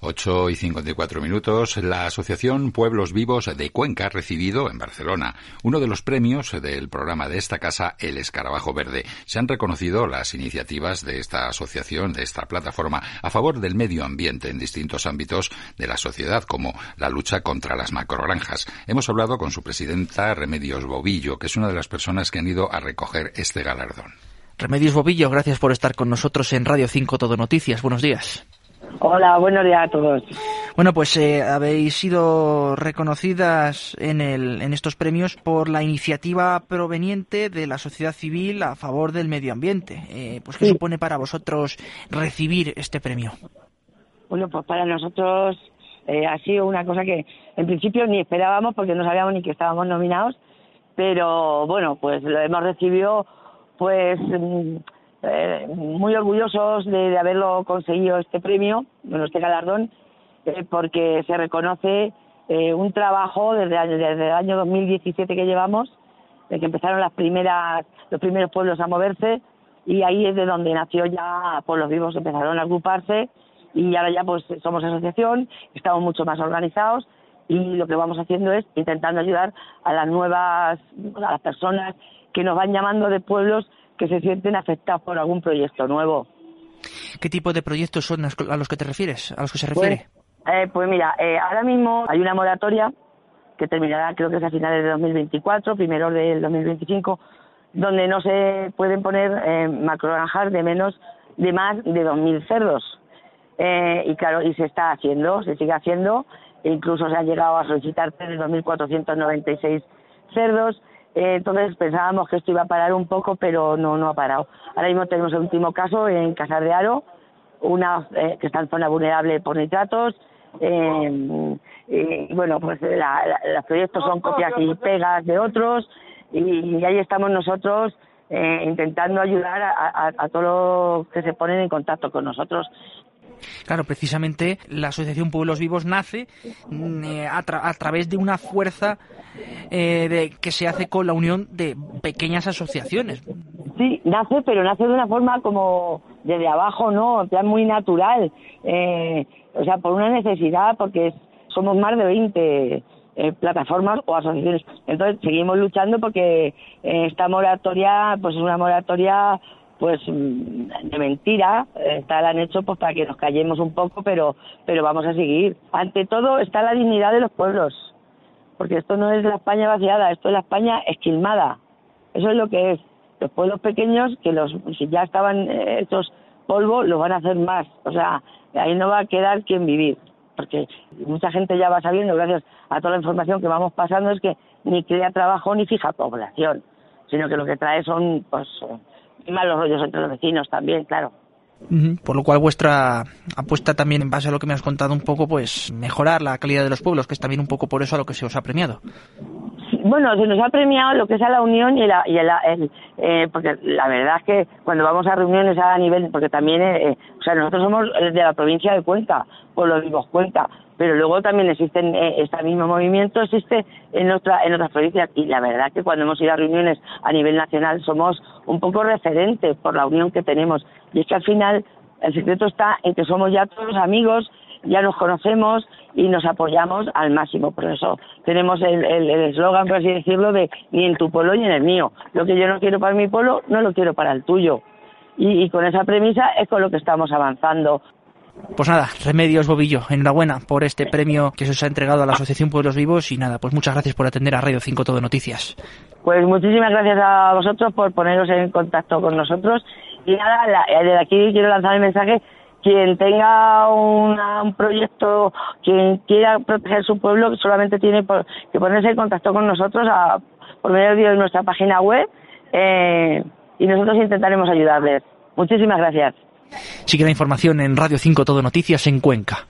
8 y 54 minutos, la Asociación Pueblos Vivos de Cuenca ha recibido en Barcelona uno de los premios del programa de esta casa, El Escarabajo Verde. Se han reconocido las iniciativas de esta asociación, de esta plataforma, a favor del medio ambiente en distintos ámbitos de la sociedad, como la lucha contra las macrogranjas. Hemos hablado con su presidenta, Remedios Bobillo, que es una de las personas que han ido a recoger este galardón. Remedios Bobillo, gracias por estar con nosotros en Radio 5 Todo Noticias. Buenos días. Hola, buenos días a todos. Bueno, pues eh, habéis sido reconocidas en, el, en estos premios por la iniciativa proveniente de la sociedad civil a favor del medio ambiente. Eh, pues, ¿qué Sí. supone para vosotros recibir este premio? Bueno, pues para nosotros eh, ha sido una cosa que en principio ni esperábamos porque no sabíamos ni que estábamos nominados, pero bueno, pues lo hemos recibido pues mm, eh, muy orgullosos de, de haberlo conseguido este premio, bueno, este galardón, eh, porque se reconoce eh, un trabajo desde, desde el año 2017 que llevamos, de que empezaron las primeras, los primeros pueblos a moverse y ahí es de donde nació ya Pueblos Vivos, empezaron a agruparse y ahora ya pues somos asociación, estamos mucho más organizados y lo que vamos haciendo es intentando ayudar a las nuevas, a las personas que nos van llamando de pueblos que se sienten afectados por algún proyecto nuevo. ¿Qué tipo de proyectos son a los que te refieres? ¿A los que se refiere? Pues, eh, pues mira, eh, ahora mismo hay una moratoria que terminará creo que es a finales de 2024, primero del 2025, donde no se pueden poner eh, macrogranjas de menos de más de 2.000 cerdos. Eh, y claro, y se está haciendo, se sigue haciendo, e incluso se han llegado a solicitar de 2.496 cerdos. Eh, entonces pensábamos que esto iba a parar un poco, pero no, no ha parado. Ahora mismo tenemos el último caso en Casar de Aro, una eh, que está en zona vulnerable por nitratos. Eh, bueno, pues la- los proyectos son copias y pegas de otros y, ahí estamos nosotros eh, intentando ayudar a, todos los que se ponen en contacto con nosotros. Claro, precisamente la Asociación Pueblos Vivos nace mm, eh, a través de una fuerza eh, de, que se hace con la unión de pequeñas asociaciones. Sí, nace, pero nace de una forma como desde abajo, ¿no? En plan muy natural. Eh, o sea, por una necesidad, porque somos más de 20 eh, plataformas o asociaciones. Entonces, seguimos luchando porque eh, esta moratoria, pues es una moratoria pues mm, de mentira, esta la han hecho pues para que nos callemos un poco, pero pero vamos a seguir. Ante todo está la dignidad de los pueblos, porque esto no es la España vaciada, esto es la España esquilmada. Eso es lo que es. Los pueblos pequeños, que los si ya estaban eh, hechos polvo, los van a hacer más. O sea, ahí no va a quedar quien vivir. Porque mucha gente ya va sabiendo, gracias a toda la información que vamos pasando, es que ni crea trabajo ni fija población, sino que lo que trae son, pues, eh, malos rollos entre los vecinos también, claro. Por lo cual vuestra apuesta también, en base a lo que me has contado un poco, pues mejorar la calidad de los pueblos, que es también un poco por eso a lo que se os ha premiado. Bueno, se nos ha premiado lo que es a la unión y, la, y el, eh, porque la verdad es que cuando vamos a reuniones a nivel, porque también, eh, eh, o sea, nosotros somos de la provincia de Cuenca, Pueblos Vivos Cuenca, pero luego también existen, eh, este mismo movimiento existe en, otra, en otras provincias. Y la verdad que cuando hemos ido a reuniones a nivel nacional somos un poco referentes por la unión que tenemos. Y es que al final el secreto está en que somos ya todos amigos, ya nos conocemos y nos apoyamos al máximo. Por eso tenemos el el- el eslogan, por así decirlo, de ni en tu pueblo ni en el mío. Lo que yo no quiero para mi pueblo, no lo quiero para el tuyo. Y, y con esa premisa es con lo que estamos avanzando. Pues nada, Remedios Bobillo, enhorabuena por este premio que se os ha entregado a la Asociación Pueblos Vivos y nada, pues muchas gracias por atender a Radio 5 Todo Noticias. Pues muchísimas gracias a vosotros por poneros en contacto con nosotros. Y nada, eh, desde aquí quiero lanzar el mensaje. Quien tenga un proyecto, quien quiera proteger su pueblo, solamente tiene que ponerse en contacto con nosotros a- por medio de nuestra página web eh, y nosotros intentaremos ayudarles. Muchísimas gracias. Sigue la información en Radio 5 Todo Noticias en Cuenca.